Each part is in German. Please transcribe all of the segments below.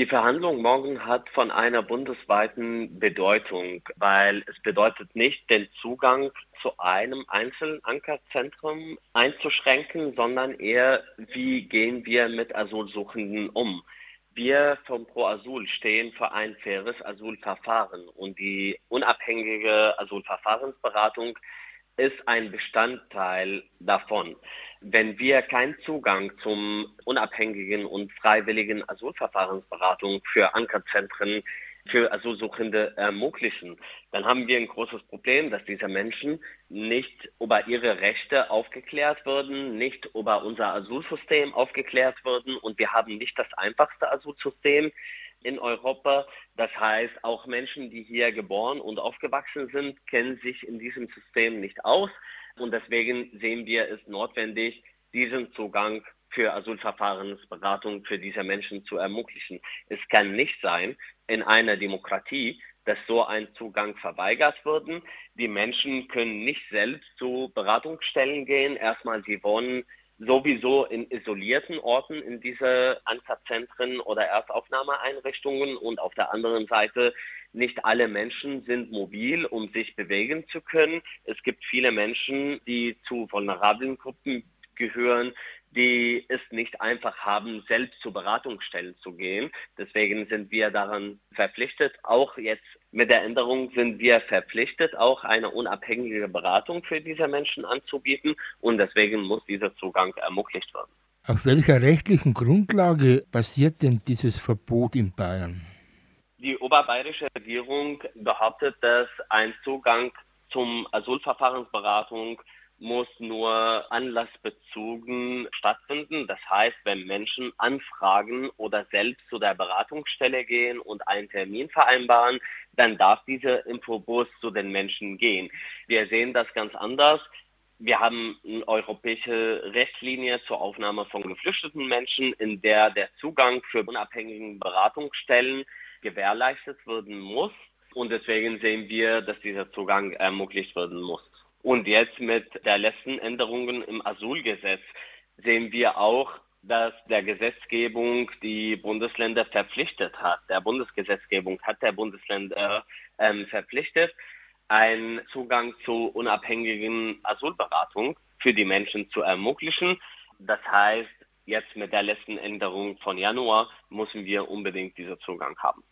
Die Verhandlung morgen hat von einer bundesweiten Bedeutung, weil es bedeutet nicht, den Zugang zu einem einzelnen Ankerzentrum einzuschränken, sondern eher, wie gehen wir mit Asylsuchenden um. Wir vom Pro Asyl stehen für ein faires Asylverfahren und die unabhängige Asylverfahrensberatung ist ein Bestandteil davon. Wenn wir keinen Zugang zum unabhängigen und freiwilligen Asylverfahrensberatung für Ankerzentren für Asylsuchende ermöglichen, dann haben wir ein großes Problem, dass diese Menschen nicht über ihre Rechte aufgeklärt würden, nicht über unser Asylsystem aufgeklärt würden und wir haben nicht das einfachste Asylsystem in Europa. Das heißt, auch Menschen, die hier geboren und aufgewachsen sind, kennen sich in diesem System nicht aus und deswegen sehen wir es notwendig, diesen Zugang für Asylverfahrensberatung für diese Menschen zu ermöglichen. Es kann nicht sein in einer Demokratie, dass so ein Zugang verweigert wird. Die Menschen können nicht selbst zu Beratungsstellen gehen. Erstmal, sie wohnen sowieso in isolierten Orten in diese Ankerzentren oder Erstaufnahmeeinrichtungen und auf der anderen Seite nicht alle Menschen sind mobil, um sich bewegen zu können. Es gibt viele Menschen, die zu vulnerablen Gruppen gehören, die es nicht einfach haben, selbst zu Beratungsstellen zu gehen. Deswegen sind wir daran verpflichtet. Auch jetzt mit der Änderung sind wir verpflichtet, auch eine unabhängige Beratung für diese Menschen anzubieten. Und deswegen muss dieser Zugang ermöglicht werden. Auf welcher rechtlichen Grundlage basiert denn dieses Verbot in Bayern? Die oberbayerische Regierung behauptet, dass ein Zugang zum Asylverfahrensberatung muss nur anlassbezogen stattfinden. Das heißt, wenn Menschen anfragen oder selbst zu der Beratungsstelle gehen und einen Termin vereinbaren, dann darf dieser Infobus zu den Menschen gehen. Wir sehen das ganz anders. Wir haben eine europäische Rechtslinie zur Aufnahme von geflüchteten Menschen, in der der Zugang für unabhängige Beratungsstellen gewährleistet werden muss. Und deswegen sehen wir, dass dieser Zugang ermöglicht werden muss. Und jetzt mit der letzten Änderungen im Asylgesetz sehen wir auch, dass der Gesetzgebung die Bundesländer verpflichtet hat. Der Bundesgesetzgebung hat der Bundesländer ähm, verpflichtet, einen Zugang zu unabhängigen Asylberatung für die Menschen zu ermöglichen. Das heißt, jetzt mit der letzten Änderung von Januar müssen wir unbedingt diesen Zugang haben.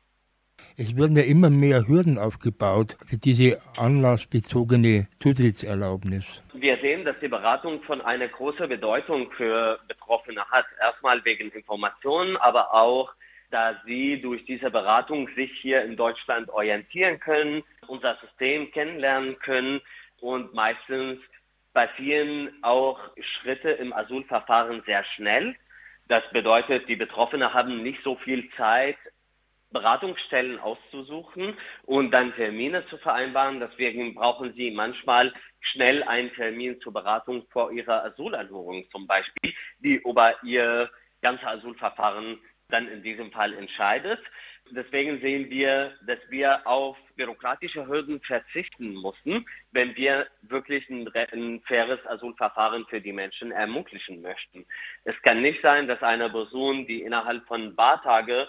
Es werden ja immer mehr Hürden aufgebaut für diese anlassbezogene Zutrittserlaubnis. Wir sehen, dass die Beratung von einer großen Bedeutung für Betroffene hat. Erstmal wegen Informationen, aber auch, da sie durch diese Beratung sich hier in Deutschland orientieren können, unser System kennenlernen können und meistens passieren auch Schritte im Asylverfahren sehr schnell. Das bedeutet, die Betroffenen haben nicht so viel Zeit, Beratungsstellen auszusuchen und dann Termine zu vereinbaren. Deswegen brauchen Sie manchmal schnell einen Termin zur Beratung vor Ihrer Asylanhörung zum Beispiel, die über Ihr ganzes Asylverfahren dann in diesem Fall entscheidet. Deswegen sehen wir, dass wir auf bürokratische Hürden verzichten mussten, wenn wir wirklich ein, ein, faires Asylverfahren für die Menschen ermöglichen möchten. Es kann nicht sein, dass eine Person, die innerhalb von ein paar Tagen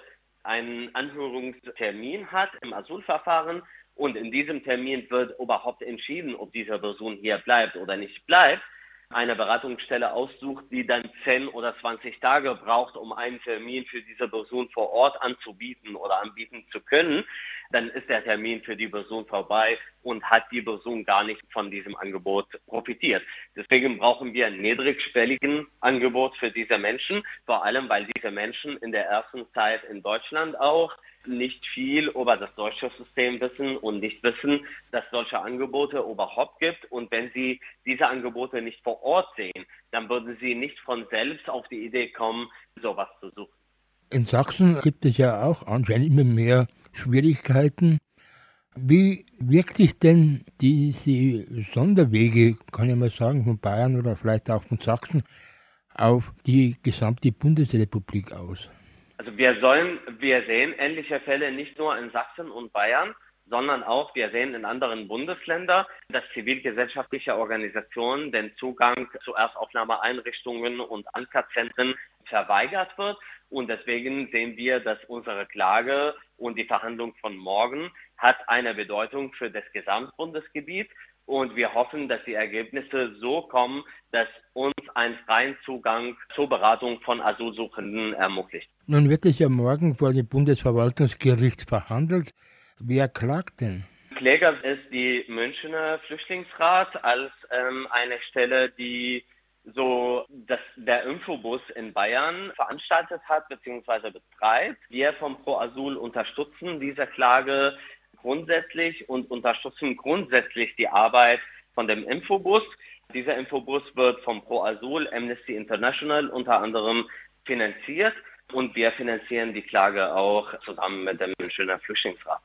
einen Anhörungstermin hat im Asylverfahren und in diesem Termin wird überhaupt entschieden, ob diese Person hier bleibt oder nicht bleibt, eine Beratungsstelle aussucht, die dann 10 oder 20 Tage braucht, um einen Termin für diese Person vor Ort anzubieten oder anbieten zu können, dann ist der Termin für die Person vorbei und hat die Person gar nicht von diesem Angebot profitiert. Deswegen brauchen wir ein niedrigschwelligen Angebot für diese Menschen, vor allem weil diese Menschen in der ersten Zeit in Deutschland auch nicht viel über das deutsche System wissen und nicht wissen, dass solche Angebote überhaupt gibt. Und wenn sie diese Angebote nicht vor Ort sehen, dann würden sie nicht von selbst auf die Idee kommen, sowas zu suchen. In Sachsen gibt es ja auch anscheinend immer mehr Schwierigkeiten. Wie wirkt sich denn diese Sonderwege, kann ich mal sagen, von Bayern oder vielleicht auch von Sachsen auf die gesamte Bundesrepublik aus? Also wir sollen, wir sehen ähnliche Fälle nicht nur in Sachsen und Bayern, sondern auch wir sehen in anderen Bundesländern, dass zivilgesellschaftliche Organisationen den Zugang zu Erstaufnahmeeinrichtungen und Ankerzentren verweigert wird. Und deswegen sehen wir, dass unsere Klage und die Verhandlung von morgen hat eine Bedeutung für das Gesamtbundesgebiet. Und wir hoffen, dass die Ergebnisse so kommen, dass uns einen freien Zugang zur Beratung von Asylsuchenden ermöglicht. Nun wird es ja morgen vor dem Bundesverwaltungsgericht verhandelt. Wer klagt denn? Kläger ist die Münchner Flüchtlingsrat als ähm, eine Stelle, die so dass der Infobus in Bayern veranstaltet hat bzw. betreibt. Wir vom Pro Asyl unterstützen diese Klage grundsätzlich und unterstützen grundsätzlich die Arbeit von dem Infobus. Dieser Infobus wird vom Pro Asyl Amnesty International unter anderem finanziert und wir finanzieren die Klage auch zusammen mit dem Münchner Flüchtlingsrat.